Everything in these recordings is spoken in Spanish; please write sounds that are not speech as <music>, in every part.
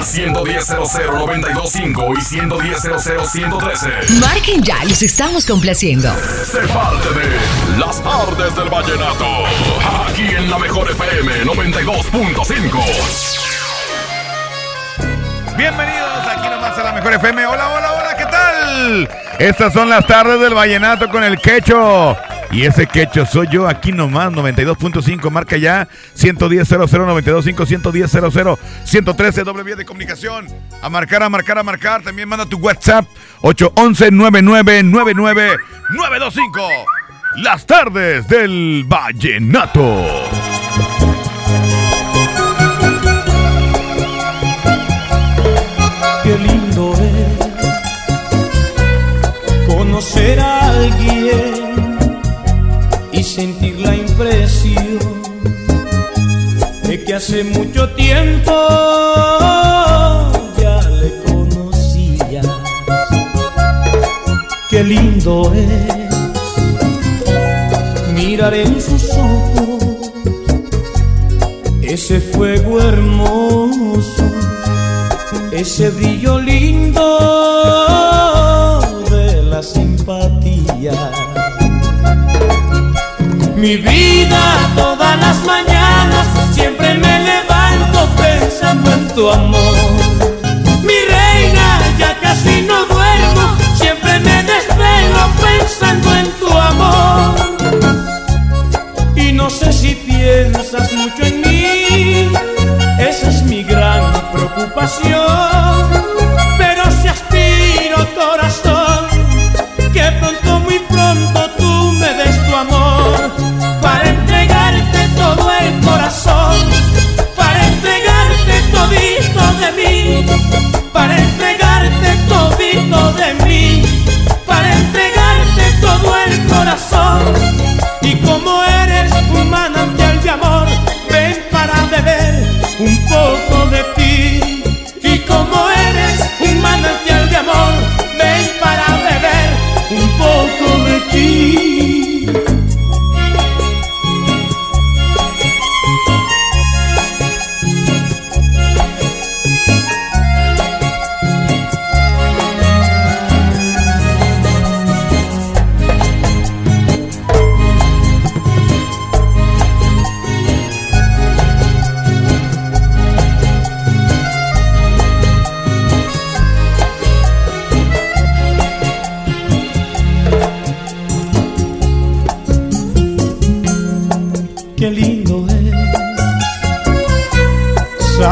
Al 110.00925 y 110.00113. Marquen ya, los estamos complaciendo. Sé parte de Las tardes del vallenato. Aquí en la mejor FM 92.5. Bienvenidos aquí nomás a la mejor FM. Hola, hola, hola, ¿qué tal? Estas son las tardes del vallenato con el quecho. Y ese quecho soy yo aquí nomás, 92.5, marca ya 110 00 925 110 00 113 doble vía de comunicación. A marcar, a marcar, a marcar. También manda tu WhatsApp 811 9999 925. Las tardes del vallenato. Qué lindo es conocer a alguien sentir la impresión de que hace mucho tiempo ya le conocía. Qué lindo es mirar en sus ojos ese fuego hermoso ese brillo lindo Mi vida todas las mañanas siempre me levanto pensando en tu amor. Mi reina, ya casi no duermo, siempre me desvelo pensando en tu amor. Y no sé si piensas mucho en mí, esa es mi gran preocupación. Corazón. Y como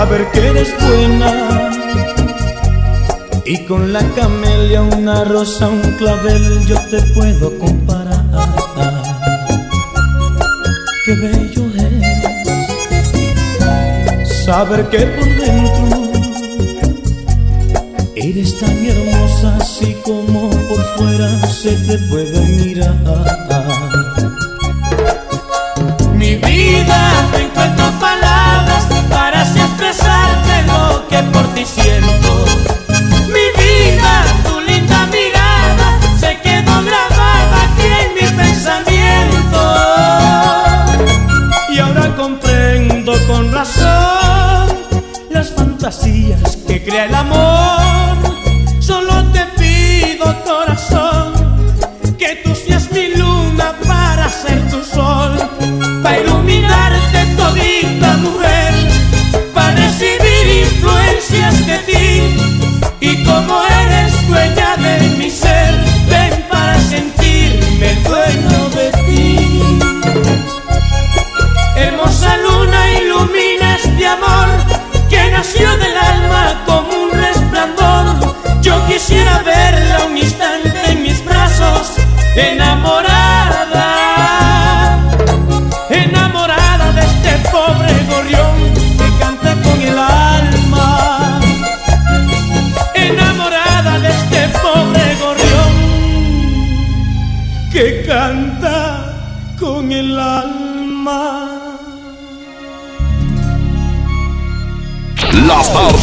saber que eres buena y con la camelia una rosa, un clavel yo te puedo comparar. Qué bello es saber que por dentro eres tan hermosa así como por fuera se te puede mirar. Que crea el amor.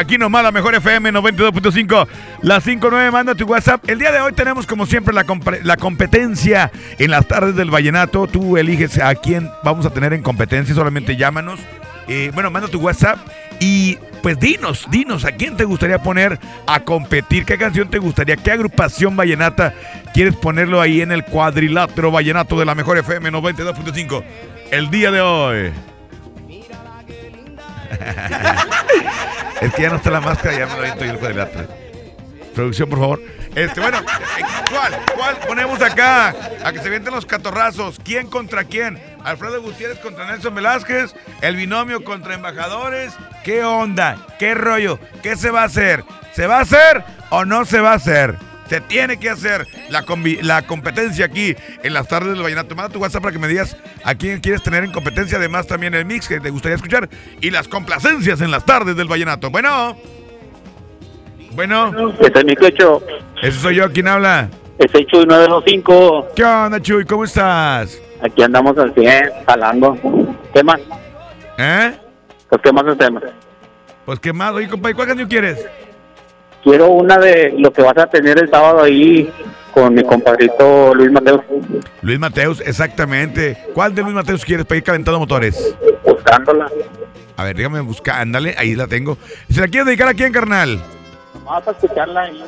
Aquí nomás la mejor FM 92.5, la 59, manda tu WhatsApp. El día de hoy tenemos, como siempre, la, la competencia en las tardes del vallenato. Tú eliges a quién vamos a tener en competencia, solamente llámanos. Eh, bueno, manda tu WhatsApp y pues dinos, dinos a quién te gustaría poner a competir, qué canción te gustaría, qué agrupación vallenata quieres ponerlo ahí en el cuadrilátero vallenato de la mejor FM 92.5 el día de hoy. <laughs> <laughs> Es que ya no está la máscara, ya me lo aviento yo el cuadrilátero. Producción, por favor. Este, bueno, ¿cuál? ¿Cuál ponemos acá? A que se vienten los catorrazos. ¿Quién contra quién? Alfredo Gutiérrez contra Nelson Velázquez. El binomio contra embajadores. ¿Qué onda? ¿Qué rollo? ¿Qué se va a hacer? ¿Se va a hacer o no se va a hacer? Se tiene que hacer la, la competencia aquí en las tardes del Vallenato. Manda tu WhatsApp para que me digas a quién quieres tener en competencia. Además, también el mix que te gustaría escuchar y las complacencias en las tardes del Vallenato. Bueno. Bueno, Este es mi quecho. ese soy yo. ¿Quién habla? Ese Chuy 925. ¿Qué onda, Chuy? ¿Cómo estás? Aquí andamos al 100, jalando. ¿Qué más? ¿Eh? Pues, ¿qué más hacemos? Pues qué más. Oye, compadre, ¿cuál canción quieres? Quiero una de lo que vas a tener el sábado ahí con mi compadrito Luis Mateo. Luis Mateus, exactamente. ¿Cuál de Luis Mateus quieres para ir calentando motores? Buscándola. A ver, déjame buscar. Ándale, ahí la tengo. ¿Se la quieres dedicar a quién, carnal? Vamos a escucharla ahí.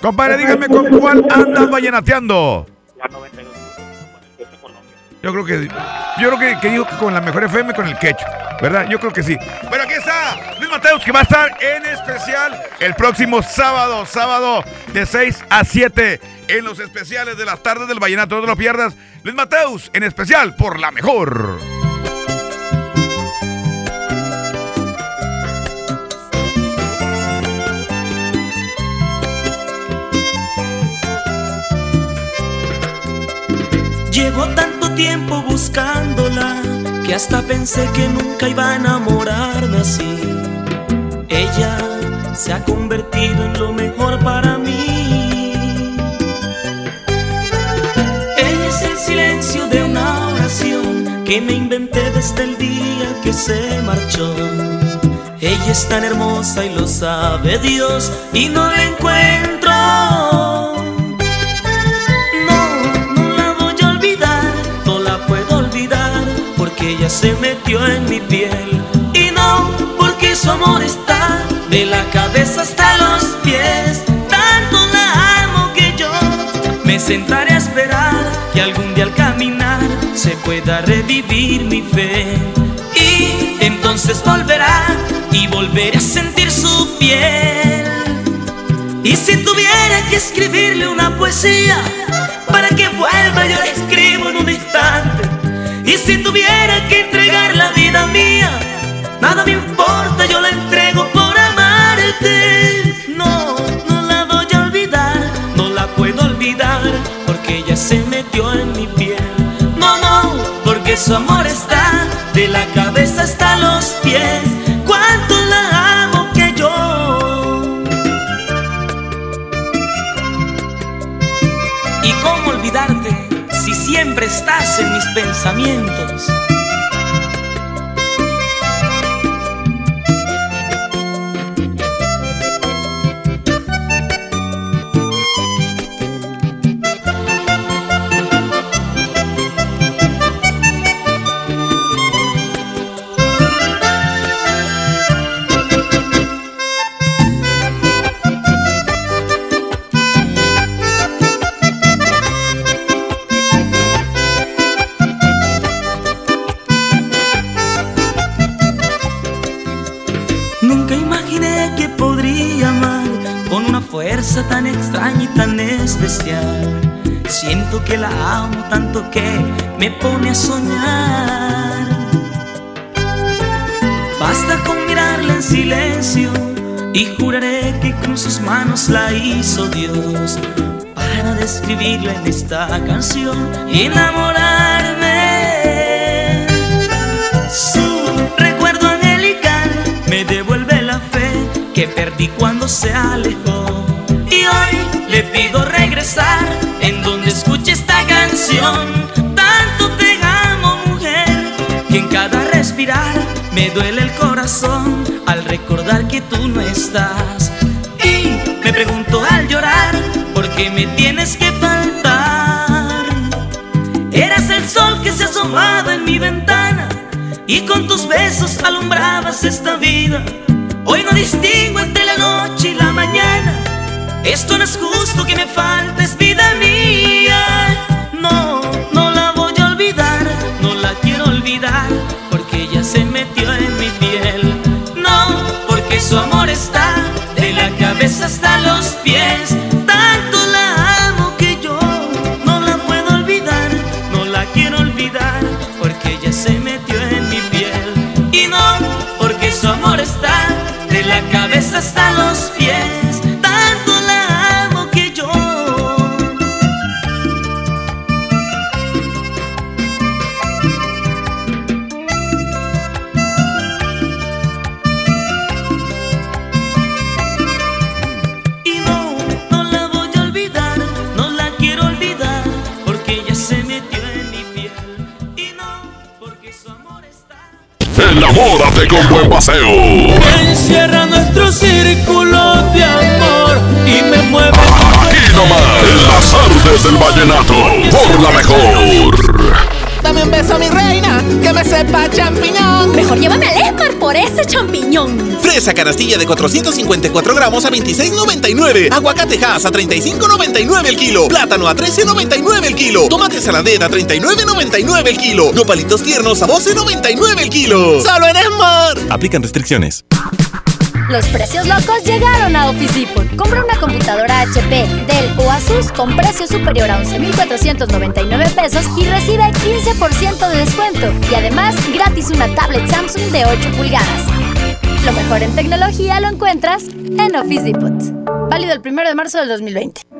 Compadre, dígame con cuál andas vallenateando. La 92. Yo creo que yo creo que, que digo que con la mejor FM con el quecho, ¿verdad? Yo creo que sí. Bueno, aquí está Luis Mateus que va a estar en especial el próximo sábado, sábado de 6 a 7 en los especiales de las tardes del Vallenato. No te lo pierdas. Luis Mateus en especial por la mejor. Llevo tanto tiempo buscándola que hasta pensé que nunca iba a enamorarme así. Ella se ha convertido en lo mejor para mí. Ella es el silencio de una oración que me inventé desde el día que se marchó. Ella es tan hermosa y lo sabe Dios y no la encuentro. Se metió en mi piel. Y no, porque su amor está de la cabeza hasta los pies. Tanto la amo que yo me sentaré a esperar que algún día al caminar se pueda revivir mi fe. Y entonces volverá y volveré a sentir su piel. Y si tuviera que escribirle una poesía para que vuelva, yo la escribo en un instante. Y si tuviera que entregar la vida mía, nada me importa, yo la entrego por amarte. No, no la voy a olvidar, no la puedo olvidar, porque ella se metió en mi piel. No, no, porque su amor está de la cabeza hasta los pies. Estás en mis pensamientos? Extraña y tan especial. Siento que la amo tanto que me pone a soñar. Basta con mirarla en silencio y juraré que con sus manos la hizo Dios para describirla en esta canción y enamorarme. Su recuerdo angelical me devuelve la fe que perdí cuando se alejó. Y hoy le pido regresar en donde escuche esta canción. Tanto te amo, mujer, que en cada respirar me duele el corazón al recordar que tú no estás. Y me pregunto al llorar, ¿por qué me tienes que faltar? Eras el sol que se asomaba en mi ventana y con tus besos alumbrabas esta vida. Hoy no distingo entre la noche. Esto no es justo que me faltes, vida mía. No, no la voy a olvidar, no la quiero olvidar, porque ella se metió en mi piel. No, porque su amor está de la cabeza hasta los pies. Tanto la amo que yo no la puedo olvidar, no la quiero olvidar, porque ella se metió en mi piel. Y no, porque su amor está de la cabeza hasta los pies. Con buen paseo. Encierra nuestro círculo de amor y me mueve. Aquí nomás, en las artes del vallenato, por la mejor. Dame un beso, mi reina, que me sepa champiñón. Mejor llévame al Esmar por ese champiñón. Fresa canastilla de 454 gramos a 26.99. Aguacate Hass a 35.99 el kilo. Plátano a 13.99 el kilo. Tomate saladera a 39.99 el kilo. Nopalitos tiernos a 12.99 el kilo. ¡Solo en Esmar! Aplican restricciones. Los precios locos llegaron a Office Depot. Compra una computadora HP, Dell o Asus con precio superior a 11,499 pesos y recibe 15% de descuento. Y además, gratis una tablet Samsung de 8 pulgadas. Lo mejor en tecnología lo encuentras en Office Depot. Válido el 1 de marzo del 2020.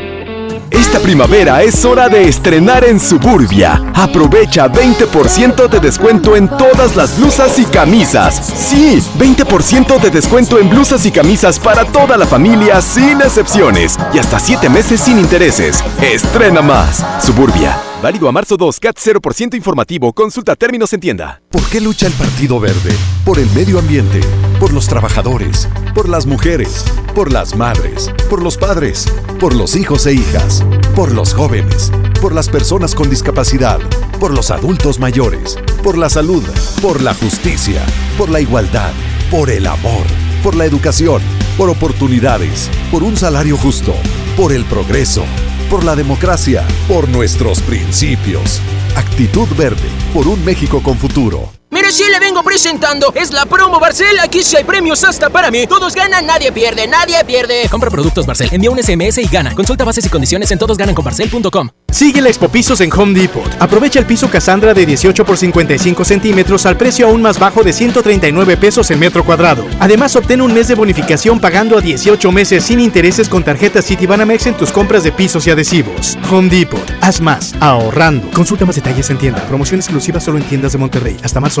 Esta primavera es hora de estrenar en Suburbia. Aprovecha 20% de descuento en todas las blusas y camisas. Sí, 20% de descuento en blusas y camisas para toda la familia sin excepciones. Y hasta 7 meses sin intereses. Estrena más. Suburbia. Válido a marzo 2, CAT 0% informativo. Consulta términos en tienda. ¿Por qué lucha el Partido Verde? Por el medio ambiente, por los trabajadores, por las mujeres, por las madres, por los padres, por los hijos e hijas, por los jóvenes, por las personas con discapacidad, por los adultos mayores, por la salud, por la justicia, por la igualdad, por el amor, por la educación, por oportunidades, por un salario justo, por el progreso, por la democracia, por nuestros principios. Actitud verde, por un México con futuro. Mire, sí le vengo presentando. Es la promo Barcel. Aquí sí hay premios hasta para mí. Todos ganan, nadie pierde, nadie pierde. Compra productos Barcel, envía un SMS y gana. Consulta bases y condiciones en todosgananconbarcel.com. Sigue la Expo Pisos en Home Depot. Aprovecha el piso Cassandra de 18 por 55 centímetros al precio aún más bajo de 139 pesos el metro cuadrado. Además, obtén un mes de bonificación pagando a 18 meses sin intereses con tarjeta Citibanamex en tus compras de pisos y adhesivos. Home Depot. Haz más, ahorrando. Consulta más detalles en tienda. Promoción exclusiva solo en tiendas de Monterrey. Hasta marzo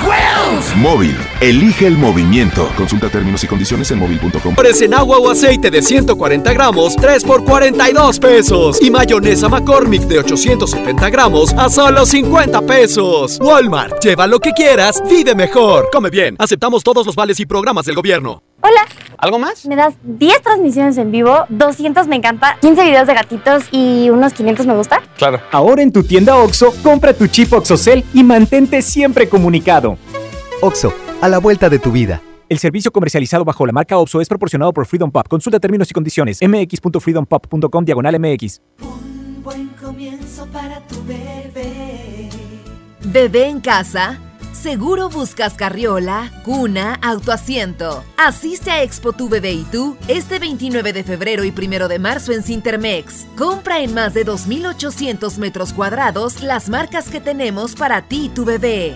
Móvil, elige el movimiento. Consulta términos y condiciones en móvil.com. en agua o aceite de 140 gramos, 3 por 42 pesos. Y mayonesa McCormick de 870 gramos a solo 50 pesos. Walmart, lleva lo que quieras, vive mejor. Come bien, aceptamos todos los vales y programas del gobierno. Hola. ¿Algo más? Me das 10 transmisiones en vivo, 200 me encanta, 15 videos de gatitos y unos 500 me gusta. Claro. Ahora en tu tienda OXO, compra tu chip OXOCEL y mantente siempre comunicado. OXO, a la vuelta de tu vida. El servicio comercializado bajo la marca OPSO es proporcionado por Freedom Pop. Consulta términos y condiciones. mx.freedompop.com diagonal mx. Un buen comienzo para tu bebé. Bebé en casa. Seguro buscas carriola, cuna, autoasiento. Asiste a Expo Tu Bebé y tú este 29 de febrero y 1 de marzo en Cintermex. Compra en más de 2.800 metros cuadrados las marcas que tenemos para ti y tu bebé.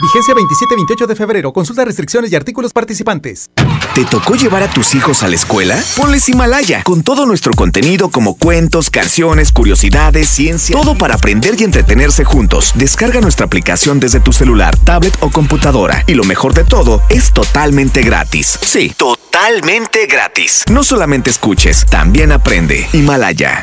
Vigencia 27-28 de febrero. Consulta restricciones y artículos participantes. ¿Te tocó llevar a tus hijos a la escuela? Ponles Himalaya, con todo nuestro contenido como cuentos, canciones, curiosidades, ciencia, todo para aprender y entretenerse juntos. Descarga nuestra aplicación desde tu celular, tablet o computadora. Y lo mejor de todo, es totalmente gratis. Sí, totalmente gratis. No solamente escuches, también aprende. Himalaya.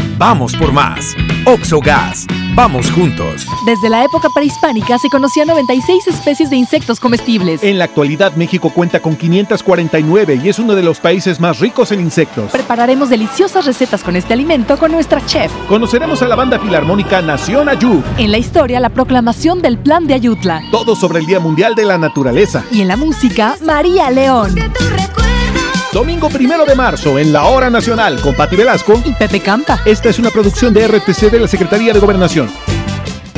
Vamos por más. Oxogas. Vamos juntos. Desde la época prehispánica se conocían 96 especies de insectos comestibles. En la actualidad México cuenta con 549 y es uno de los países más ricos en insectos. Prepararemos deliciosas recetas con este alimento con nuestra chef. Conoceremos a la banda filarmónica Nación Ayud. En la historia, la proclamación del Plan de Ayutla. Todo sobre el Día Mundial de la Naturaleza. Y en la música, María León. Domingo primero de marzo en la Hora Nacional con Pati Velasco y Pepe Campa. Esta es una producción de RTC de la Secretaría de Gobernación.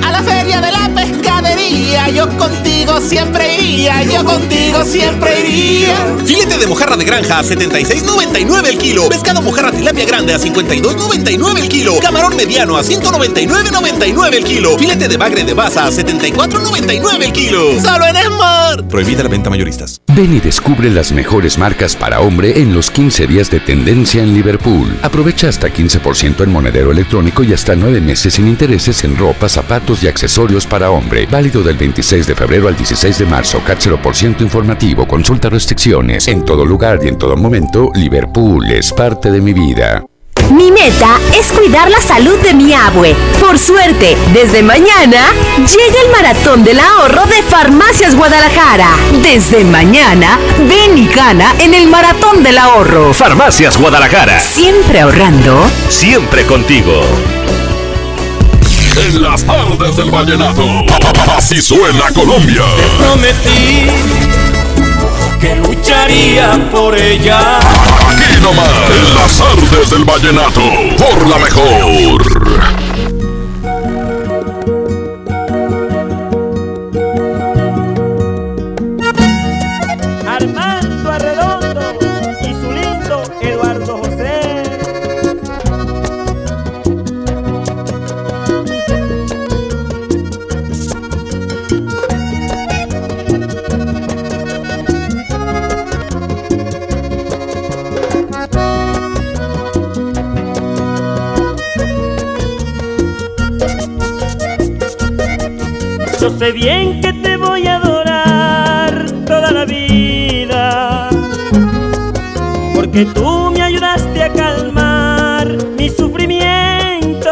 A la feria de la pescadería, yo contigo siempre iría, yo contigo siempre iría. Filete de mojarra de granja a 76.99 el kilo. Pescado mojarra tilapia grande a 52.99 el kilo. Camarón mediano a 199.99 el kilo. Filete de bagre de baza a 74.99 el kilo. Solo en Smart. Prohibida la venta mayoristas. Ven y descubre las mejores marcas para hombre en los 15 días de tendencia en Liverpool. Aprovecha hasta 15% en monedero electrónico y hasta 9 meses sin intereses en ropa, zapatos y accesorios para hombre. Válido del 26 de febrero al 16 de marzo. Por ciento informativo. Consulta restricciones. En todo lugar y en todo momento, Liverpool es parte de mi vida. Mi meta es cuidar la salud de mi abue. Por suerte, desde mañana llega el maratón del ahorro de Farmacias Guadalajara. Desde mañana, ven y gana en el maratón del ahorro. Farmacias Guadalajara. Siempre ahorrando. Siempre contigo. En las tardes del vallenato. Así suena Colombia. Prometí que lucharía por ella. Aquí nomás. En las tardes del vallenato. Por la mejor. Yo sé bien que te voy a adorar toda la vida, porque tú me ayudaste a calmar mi sufrimiento.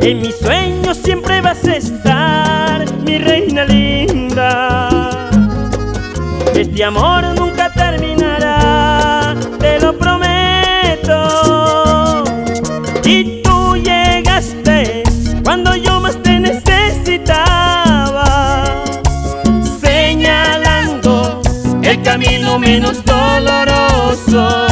En mis sueños siempre vas a estar, mi reina linda. Este amor camino menos doloroso.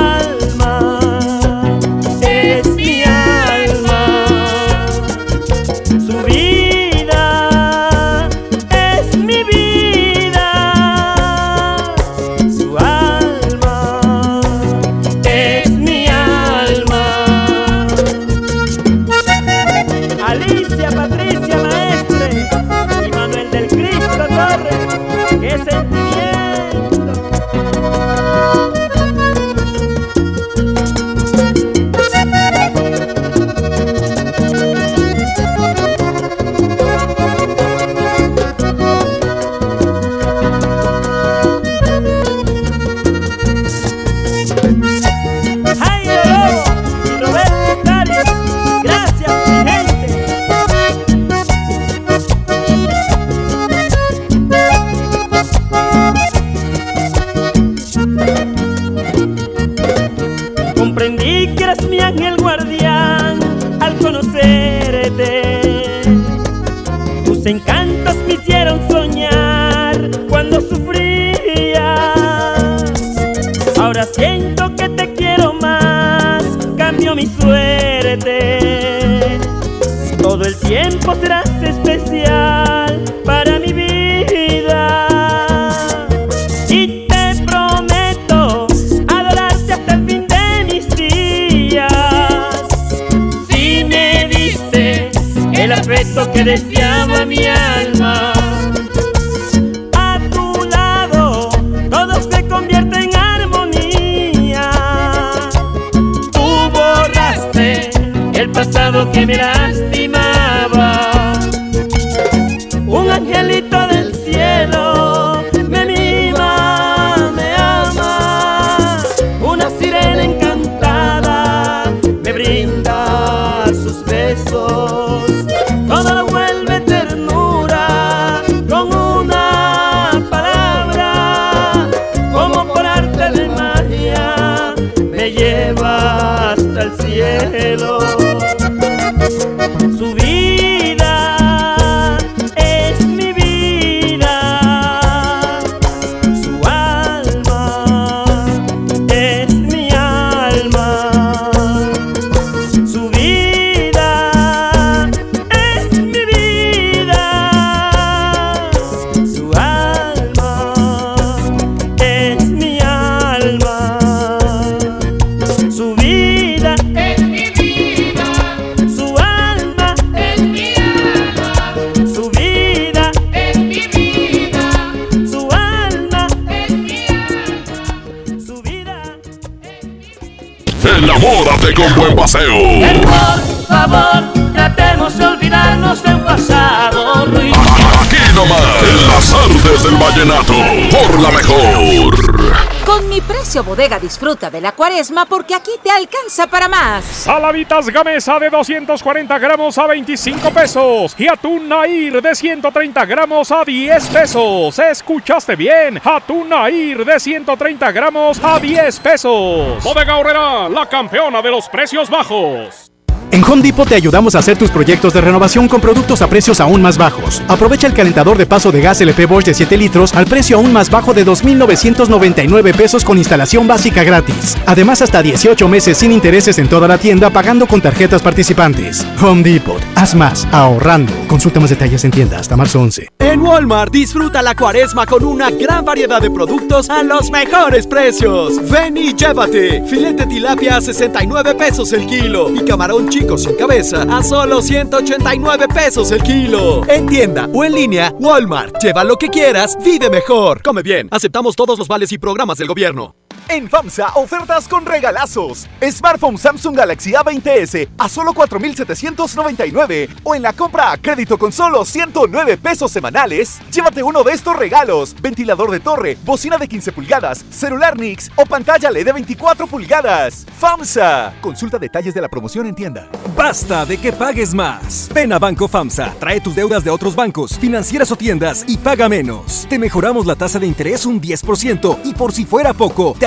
Su deseaba mi alma. A tu lado todo se convierte en armonía. Tú borraste el pasado que me Con buen paseo. Por favor, tratemos de olvidarnos de un pasado. Aquí nomás, en las artes del vallenato, por la mejor. Con mi precio bodega disfruta de la cuaresma porque aquí te alcanza para más. Salavitas Gamesa de 240 gramos a 25 pesos. Y atún Nair de 130 gramos a 10 pesos. ¿Escuchaste bien? Atún Nair de 130 gramos a 10 pesos. Bodega Horrera, la campeona de los precios bajos. En Home Depot te ayudamos a hacer tus proyectos de renovación con productos a precios aún más bajos. Aprovecha el calentador de paso de gas LP Bosch de 7 litros al precio aún más bajo de 2.999 pesos con instalación básica gratis. Además, hasta 18 meses sin intereses en toda la tienda pagando con tarjetas participantes. Home Depot. Haz más ahorrando. Consulta más detalles en tienda hasta marzo 11. En Walmart disfruta la cuaresma con una gran variedad de productos a los mejores precios. Ven y llévate. Filete tilapia a 69 pesos el kilo y camarón sin cabeza a solo 189 pesos el kilo. En tienda o en línea, Walmart. Lleva lo que quieras, vive mejor. Come bien. Aceptamos todos los vales y programas del gobierno. En FAMSA, ofertas con regalazos. Smartphone Samsung Galaxy A20s a solo 4,799. O en la compra a crédito con solo 109 pesos semanales, llévate uno de estos regalos: ventilador de torre, bocina de 15 pulgadas, celular Nix o pantalla LED de 24 pulgadas. FAMSA. Consulta detalles de la promoción en tienda. Basta de que pagues más. Ven a Banco FAMSA, trae tus deudas de otros bancos, financieras o tiendas y paga menos. Te mejoramos la tasa de interés un 10% y por si fuera poco, te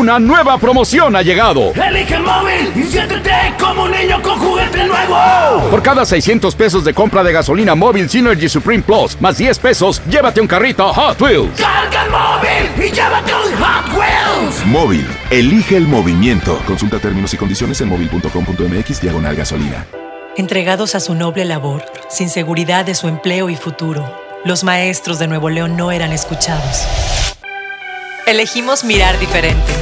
Una nueva promoción ha llegado. Elige el móvil y siéntete como un niño con juguete nuevo. Por cada 600 pesos de compra de gasolina móvil Synergy Supreme Plus más 10 pesos, llévate un carrito Hot Wheels. Carga el móvil y llévate un Hot Wheels. Móvil, elige el movimiento. Consulta términos y condiciones en móvil.com.mx diagonal gasolina. Entregados a su noble labor, sin seguridad de su empleo y futuro, los maestros de Nuevo León no eran escuchados. Elegimos mirar diferente.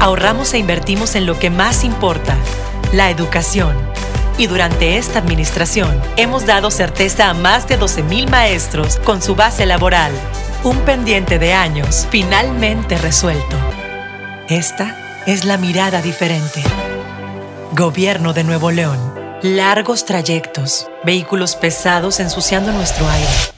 Ahorramos e invertimos en lo que más importa, la educación. Y durante esta administración hemos dado certeza a más de 12.000 maestros con su base laboral. Un pendiente de años finalmente resuelto. Esta es la mirada diferente. Gobierno de Nuevo León. Largos trayectos, vehículos pesados ensuciando nuestro aire.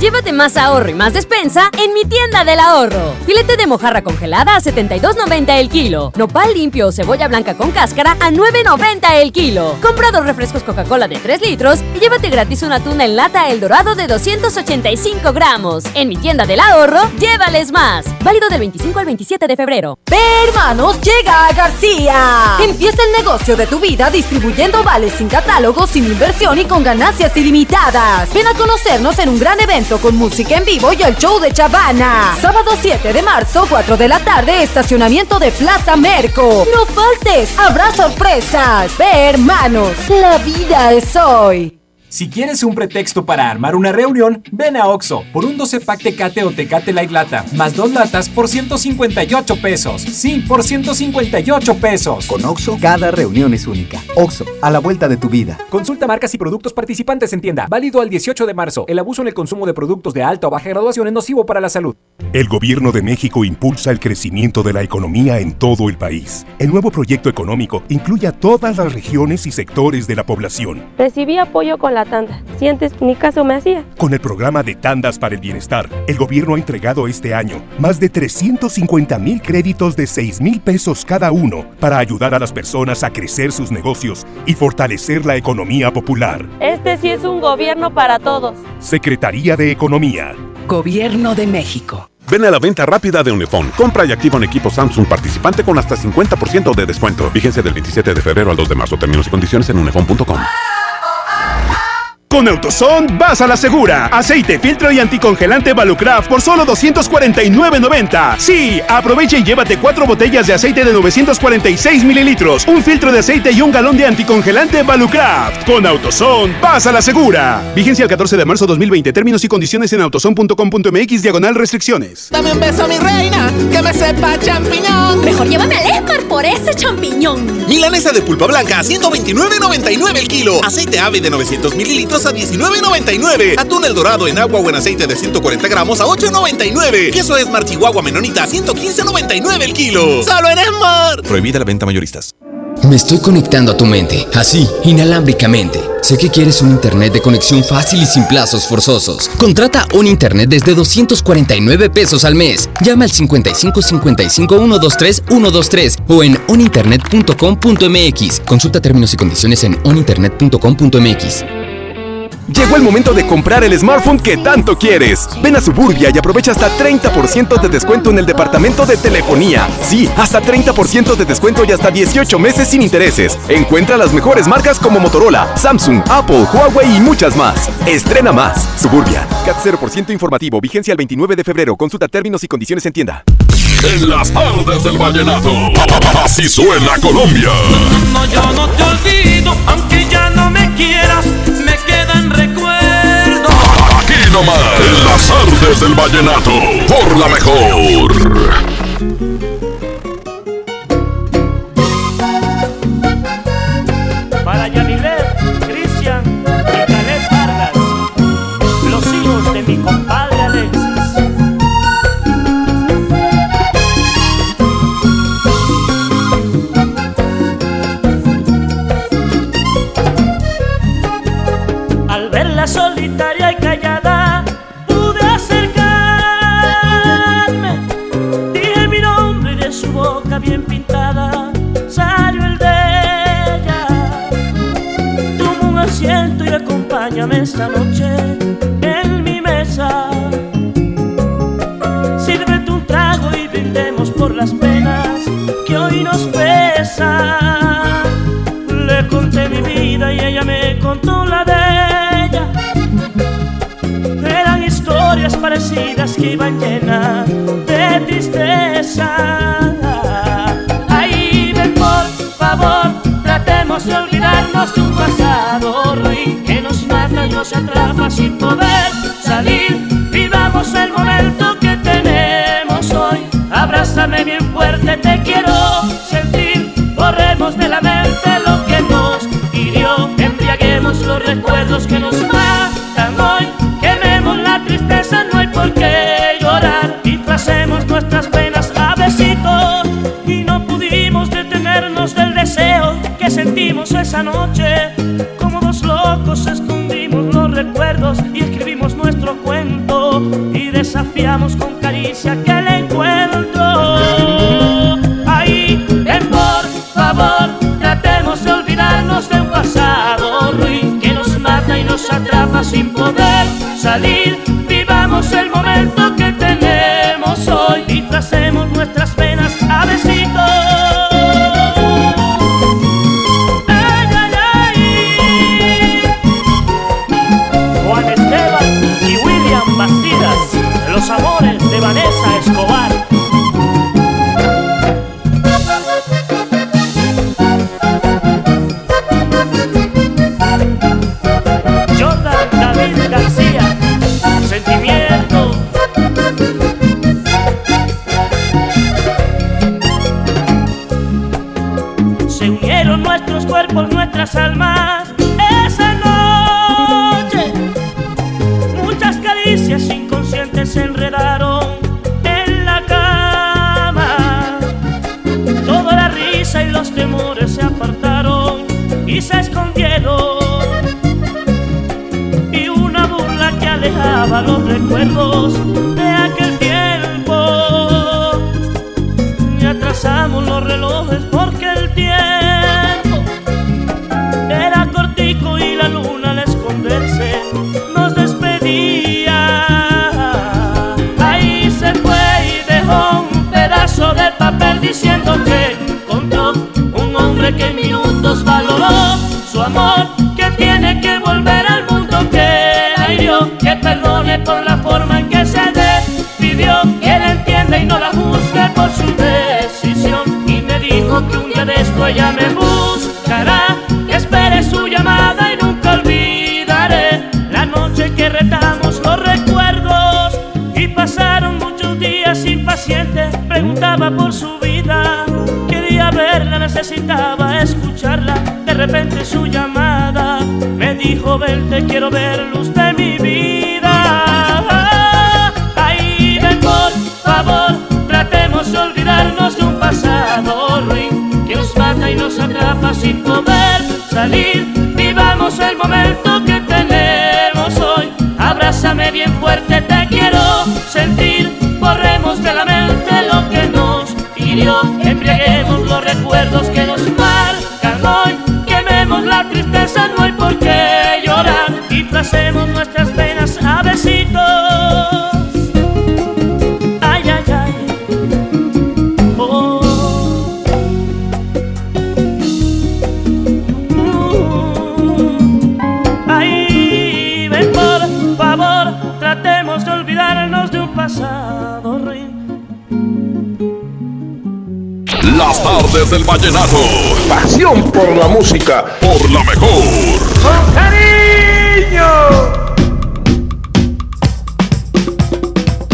Llévate más ahorro y más despensa en mi tienda del ahorro. Filete de mojarra congelada a 72.90 el kilo. Nopal limpio o cebolla blanca con cáscara a 9.90 el kilo. Compra dos refrescos Coca-Cola de 3 litros y llévate gratis una tuna en lata El Dorado de 285 gramos. En mi tienda del ahorro, llévales más. Válido del 25 al 27 de febrero. Hermanos, llega García. Empieza el negocio de tu vida distribuyendo vales sin catálogo, sin inversión y con ganancias ilimitadas. Ven a conocernos en un gran evento con música en vivo y el show de Chavana. Sábado 7 de marzo, 4 de la tarde, estacionamiento de Plaza Merco. No faltes, habrá sorpresas. Ve, hermanos, la vida es hoy. Si quieres un pretexto para armar una reunión, ven a Oxo por un 12 pack Tecate o Tecate Light Lata, más dos latas por 158 pesos. Sí, por 158 pesos. Con Oxo, cada reunión es única. Oxo, a la vuelta de tu vida. Consulta marcas y productos participantes en tienda. Válido al 18 de marzo. El abuso en el consumo de productos de alta o baja graduación es nocivo para la salud. El gobierno de México impulsa el crecimiento de la economía en todo el país. El nuevo proyecto económico incluye a todas las regiones y sectores de la población. Recibí apoyo con la tanda. Sientes, ni caso me hacía. Con el programa de Tandas para el Bienestar, el gobierno ha entregado este año más de 350 mil créditos de 6 mil pesos cada uno para ayudar a las personas a crecer sus negocios y fortalecer la economía popular. Este sí es un gobierno para todos. Secretaría de Economía. Gobierno de México. Ven a la venta rápida de Unifón. Compra y activa un equipo Samsung participante con hasta 50% de descuento. Vigencia del 27 de febrero al 2 de marzo. Términos y condiciones en unifón.com. Con Autoson vas a la segura. Aceite, filtro y anticongelante Valucraft por solo 249.90. Sí, aprovecha y llévate cuatro botellas de aceite de 946 mililitros, un filtro de aceite y un galón de anticongelante Valucraft. Con Autoson vas a la segura. Vigencia el 14 de marzo 2020. Términos y condiciones en autoson.com.mx diagonal restricciones. Dame un beso, mi reina, que me sepa champiñón. Mejor llévame al Esmar por ese champiñón. Milanesa de pulpa blanca a 129.99 el kilo. Aceite ave de 900 mililitros a 19.99. Atún el dorado en agua o en aceite de 140 gramos a 8.99. Queso es Chihuahua menonita a 115.99 el kilo. ¡Solo en Esmar! Prohibida la venta mayoristas. Me estoy conectando a tu mente, así, inalámbricamente. Sé que quieres un internet de conexión fácil y sin plazos forzosos. Contrata un internet desde 249 pesos al mes. Llama al 55 55 123 123 o en oninternet.com.mx. Consulta términos y condiciones en oninternet.com.mx. Llegó el momento de comprar el smartphone que tanto quieres. Ven a Suburbia y aprovecha hasta 30% de descuento en el departamento de telefonía. Sí, hasta 30% de descuento y hasta 18 meses sin intereses. Encuentra las mejores marcas como Motorola, Samsung, Apple, Huawei y muchas más. Estrena más. Suburbia. CAT 0% informativo. Vigencia el 29 de febrero. Consulta términos y condiciones en tienda. En las tardes del vallenato. Así suena Colombia. No, yo no te olvido, aunque ya no me quieras, me quedan recuerdos. Aquí nomás. En las tardes del vallenato. Por la mejor. Perdone por la forma en que se despidió, que la entienda y no la juzgue por su decisión. Y me dijo que un día de esto ella me buscará, que espere su llamada y nunca olvidaré la noche que retamos los recuerdos. Y pasaron muchos días impaciente, preguntaba por su vida. Quería verla, necesitaba escucharla. De repente su llamada me dijo: Ven, te quiero ver, luz de mi sin poder salir. Vivamos el momento que tenemos hoy. Abrázame bien fuerte, Las tardes del vallenato. Pasión por la música. Por la mejor. ¡Con cariño!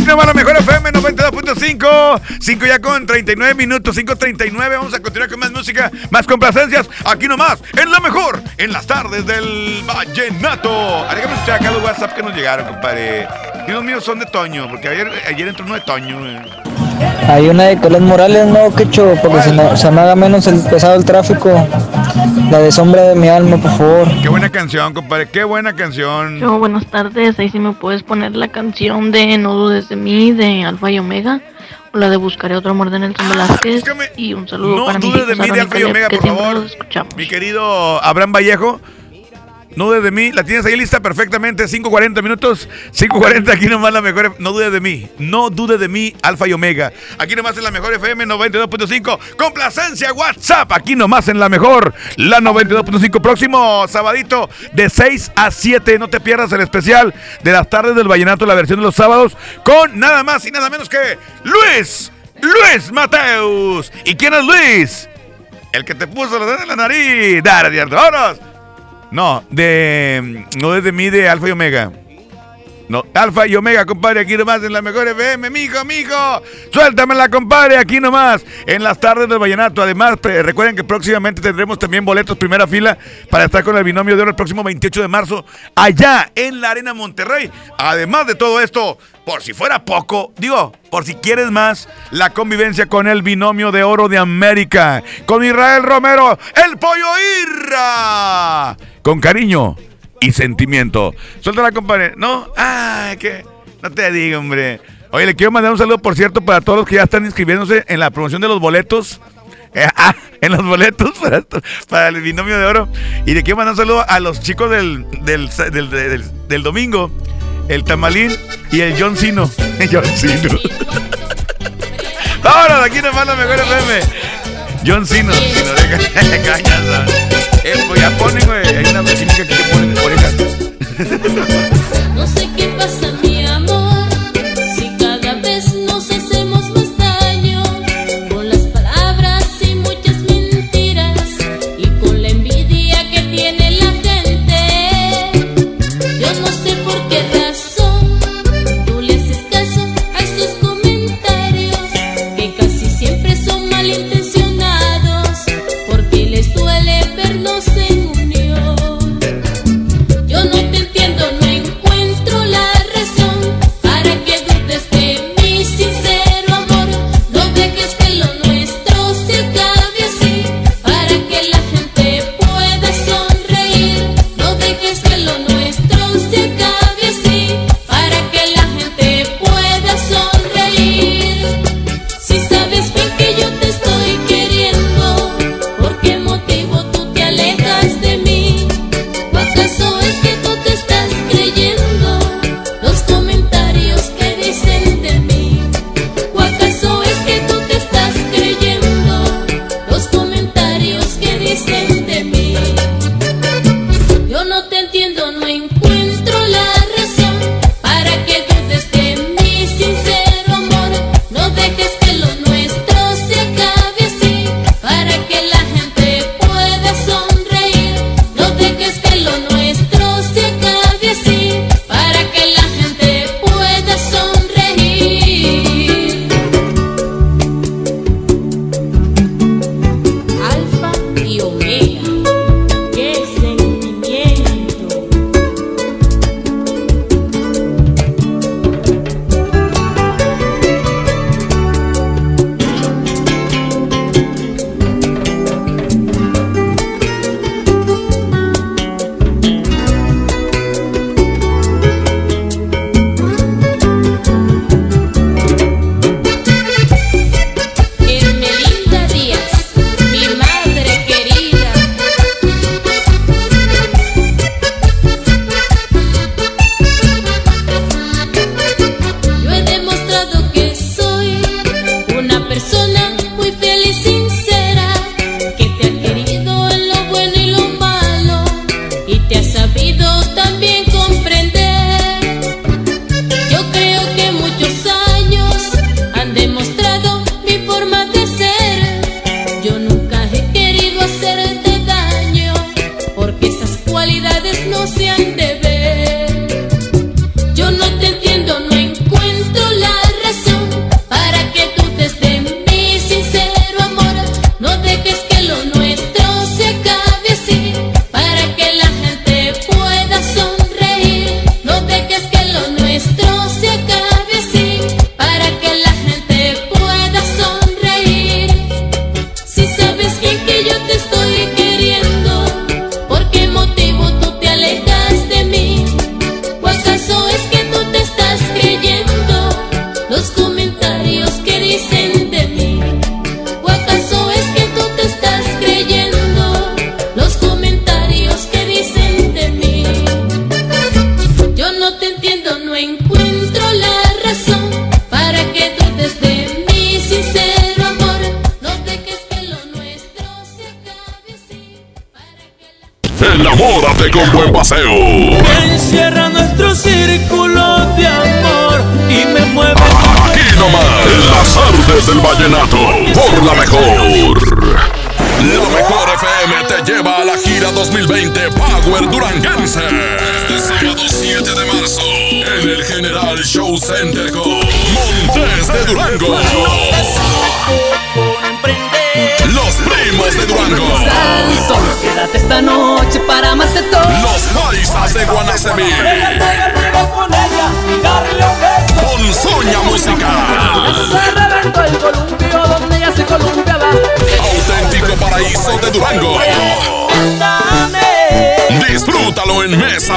Una la mejor FM 92.5, 5 ya con 39 minutos, 5.39. Vamos a continuar con más música, más complacencias. Aquí nomás, en la mejor, en las tardes del Vallenato. Déjame escuchar acá los WhatsApp que nos llegaron, compadre. Y los míos son de Toño, porque ayer, ayer entró uno de Toño. eh. Hay una de Carlos Morales, no, quecho, porque se me, se me haga menos el pesado el tráfico. La de sombra de mi alma, por favor. Qué buena canción, compadre, qué buena canción. Yo, buenas tardes. Ahí sí me puedes poner la canción de No dudes de mí, de Alfa y Omega. O la de Buscaré otro amor de Nelson Velázquez. Y un saludo No para mi dudes de mí, de Alfa y Omega, que por favor. Mi querido Abraham Vallejo. No dudes de mí, la tienes ahí lista perfectamente, 5.40 minutos, 5.40, aquí nomás la mejor, no dudes de mí, no dudes de mí, Alfa y Omega, aquí nomás en la mejor FM 92.5, complacencia WhatsApp, aquí nomás en la mejor, la 92.5, próximo sabadito de 6 a 7, no te pierdas el especial de las tardes del Vallenato, la versión de los sábados, con nada más y nada menos que Luis, Luis Mateus, ¿y quién es Luis? El que te puso dedos en la nariz, dale, vámonos. No, de. No es de mí, de Alfa y Omega. No, Alfa y Omega, compadre, aquí nomás en la mejor FM, mijo, mijo. Suéltamela, compadre, aquí nomás, en las tardes del Vallenato. Además, recuerden que próximamente tendremos también boletos primera fila para estar con el binomio de oro el próximo 28 de marzo, allá en la Arena Monterrey. Además de todo esto, por si fuera poco, digo, por si quieres más, la convivencia con el binomio de oro de América, con Israel Romero, el pollo Irra, con cariño y sentimiento. Suéltala, compadre. ¿No? Ay, que no te digo, hombre. Oye, le quiero mandar un saludo, por cierto, para todos los que ya están inscribiéndose en la promoción de los boletos. <laughs> Eh, ah, en los boletos <laughs> para, el binomio de oro. Y le quiero mandar un saludo a los chicos del, del, del, del- domingo. El Tamalín y el John Cino. <laughs> John Cino. Ahora, de aquí nomás la mejor FM. John Cino. Si no Eh, pues ya ponen, güey. Hay una maquinita que te ponen orejas. No sé qué pasa,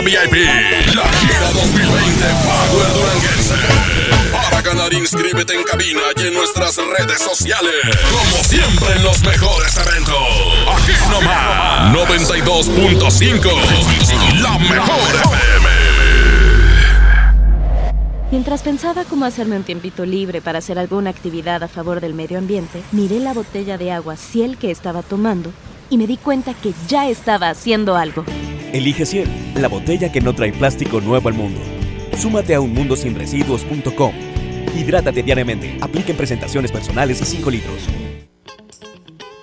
VIP. La gira 2020 Power Duranguense. Para ganar, inscríbete en cabina y en nuestras redes sociales. Como siempre en los mejores eventos. Aquí nomás. 92.5. La mejor FM. Mientras pensaba cómo hacerme un tiempito libre para hacer alguna actividad a favor del medio ambiente, miré la botella de agua Ciel que estaba tomando y me di cuenta que ya estaba haciendo algo. Elige Ciel, la botella que no trae plástico nuevo al mundo. Súmate a unmundosinresiduos.com. Hidrátate diariamente. Apliquen presentaciones personales y 5 litros.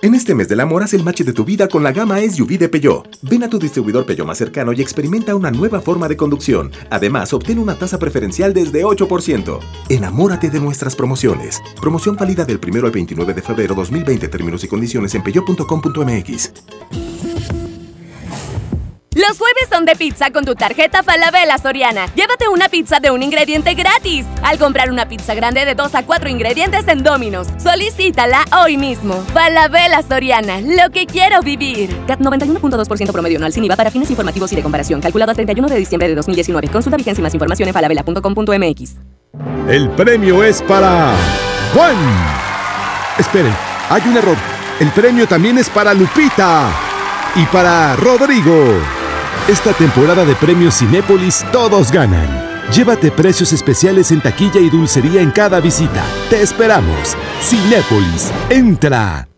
En este mes del amor haz el match de tu vida con la gama SUV de Peugeot. Ven a tu distribuidor Peugeot más cercano y experimenta una nueva forma de conducción. Además, obtén una tasa preferencial desde 8%. Enamórate de nuestras promociones. Promoción válida del 1 al 29 de febrero 2020. Términos y condiciones en peugeot.com.mx. Los jueves son de pizza con tu tarjeta Falabella Soriana. Llévate una pizza de un ingrediente gratis al comprar una pizza grande de 2 a 4 ingredientes en Domino's. Solicítala hoy mismo. Falabella Soriana, lo que quiero vivir. CAT 91.2% promedio anual sin IVA para fines informativos y de comparación. Calculado a 31 de diciembre de 2019. Consulta vigencia y más información en falabella.com.mx. El premio es para Juan. Esperen, hay un error. El premio también es para Lupita y para Rodrigo. Esta temporada de premios Cinépolis todos ganan. Llévate precios especiales en taquilla y dulcería en cada visita. Te esperamos. Cinépolis, entra.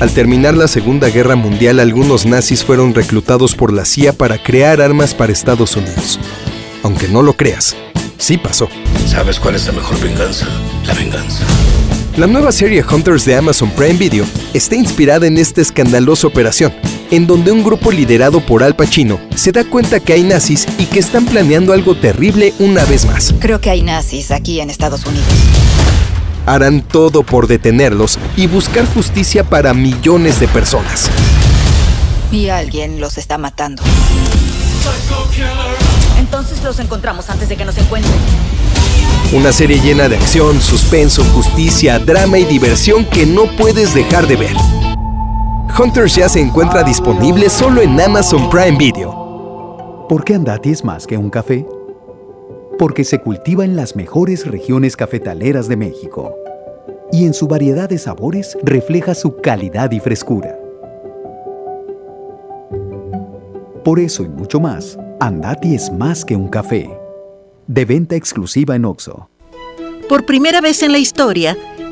Al terminar la Segunda Guerra Mundial, algunos nazis fueron reclutados por la CIA para crear armas para Estados Unidos. Aunque no lo creas, sí pasó. ¿Sabes cuál es la mejor venganza? La venganza. La nueva serie Hunters de Amazon Prime Video está inspirada en esta escandalosa operación, en donde un grupo liderado por Al Pacino se da cuenta que hay nazis y que están planeando algo terrible una vez más. Creo que hay nazis aquí en Estados Unidos. Harán todo por detenerlos y buscar justicia para millones de personas. Y alguien los está matando. Entonces los encontramos antes de que nos encuentren. Una serie llena de acción, suspenso, justicia, drama y diversión que no puedes dejar de ver. Hunters ya se encuentra disponible solo en Amazon Prime Video. ¿Por qué Andati es más que un café? Porque se cultiva en las mejores regiones cafetaleras de México. Y en su variedad de sabores refleja su calidad y frescura. Por eso y mucho más, Andati es más que un café. De venta exclusiva en Oxo. Por primera vez en la historia,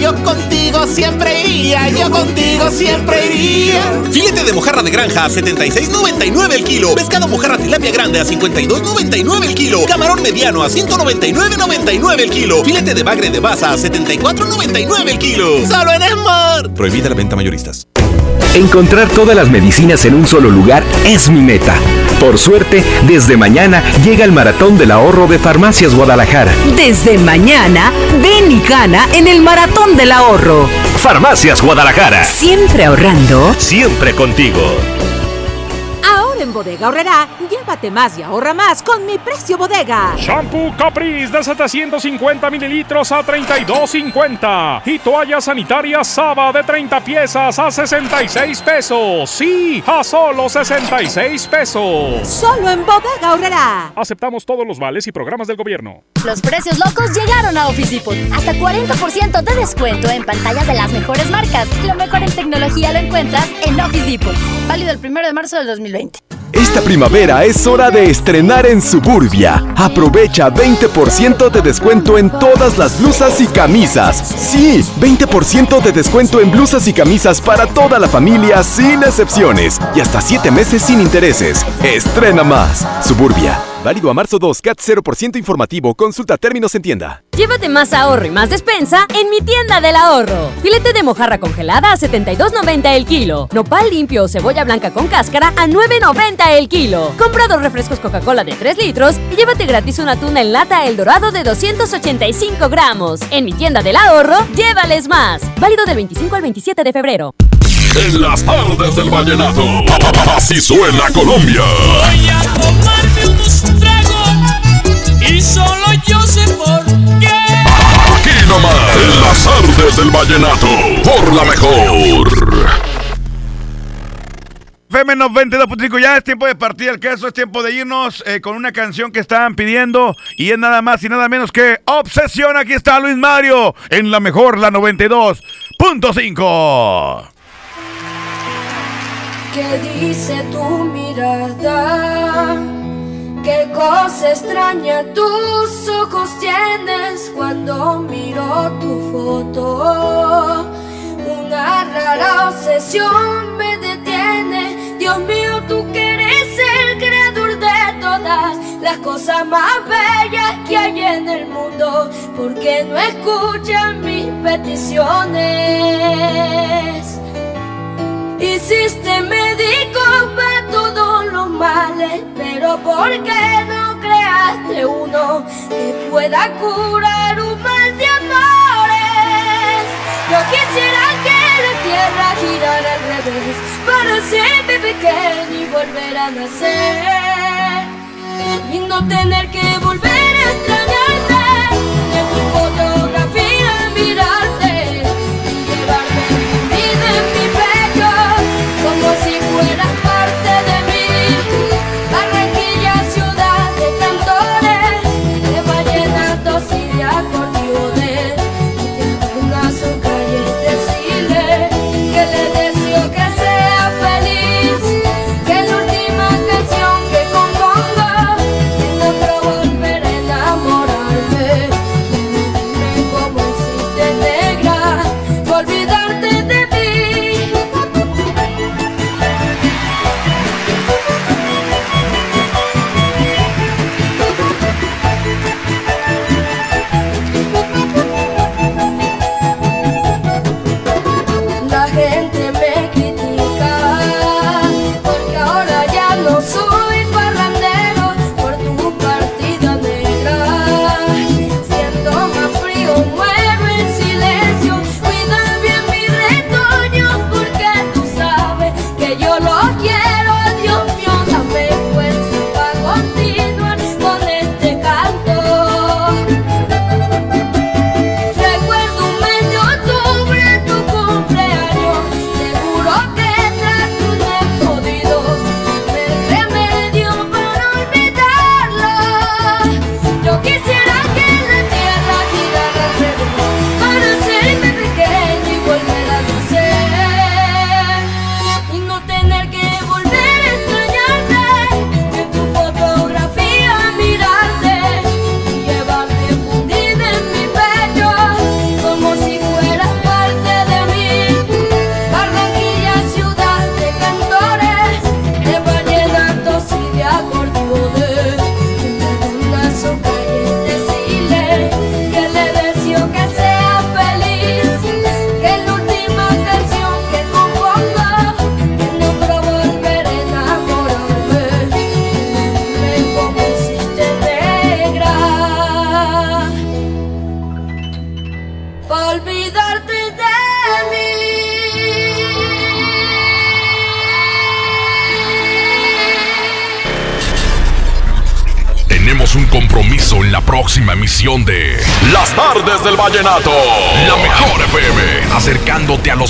yo contigo siempre iría, yo contigo siempre iría. Filete de mojarra de granja a 76.99 el kilo. Pescado mojarra tilapia grande a 52.99 el kilo. Camarón mediano a 199.99 el kilo. Filete de bagre de baza a 74.99 el kilo. Solo en Smart. Prohibida la venta mayoristas. Encontrar todas las medicinas en un solo lugar es mi meta. Por suerte, desde mañana llega el Maratón del Ahorro de Farmacias Guadalajara. Desde mañana, ven y gana en el Maratón del Ahorro. Farmacias Guadalajara. Siempre ahorrando. Siempre contigo. En Bodega Horrera, llévate más y ahorra más con mi precio bodega. Shampoo Caprice de 750 mililitros a 32.50 y toalla sanitaria Saba de 30 piezas a 66 pesos. Sí, a solo 66 pesos. Solo en Bodega Horrera. Aceptamos todos los vales y programas del gobierno. Los precios locos llegaron a Office Depot. Hasta 40% de descuento en pantallas de las mejores marcas. Lo mejor en tecnología lo encuentras en Office Depot. Válido el 1 de marzo del 2020. Esta primavera es hora de estrenar en Suburbia. Aprovecha 20% de descuento en todas las blusas y camisas. Sí, 20% de descuento en blusas y camisas para toda la familia sin excepciones. Y hasta 7 meses sin intereses. Estrena más. Suburbia. Válido a marzo 2, CAT 0% informativo. Consulta términos en tienda. Llévate más ahorro y más despensa en mi tienda del ahorro. Filete de mojarra congelada a 72.90 el kilo. Nopal limpio o cebolla blanca con cáscara a 9.90 el kilo. Compra dos refrescos Coca-Cola de 3 litros y llévate gratis una tuna en lata El Dorado de 285 gramos. En mi tienda del ahorro, llévales más. Válido del 25 al 27 de febrero. En las tardes del vallenato. Así suena Colombia. Voy a tomarme tragos y solo yo sé por qué. Aquí nomás. En las tardes del vallenato. Por la mejor. FM 92.5, ya es tiempo de partir el queso, es tiempo de irnos eh, con una canción que estaban pidiendo y es nada más y nada menos que Obsesión. Aquí está Luis Mario en la mejor, la 92.5. ¿Qué dice tu mirada? ¿Qué cosa extraña tus ojos tienes cuando miro tu foto? Una rara obsesión me detiene. Dios mío, tú que eres el creador de todas las cosas más bellas que hay en el mundo. ¿Por qué no escuchas mis peticiones? Hiciste médico para todos los males, pero ¿por qué no creaste uno que pueda curar un mal de amores? Yo quisiera que la tierra girara al revés, para siempre pequeño y volver a nacer, y no tener que volver a extrañarte,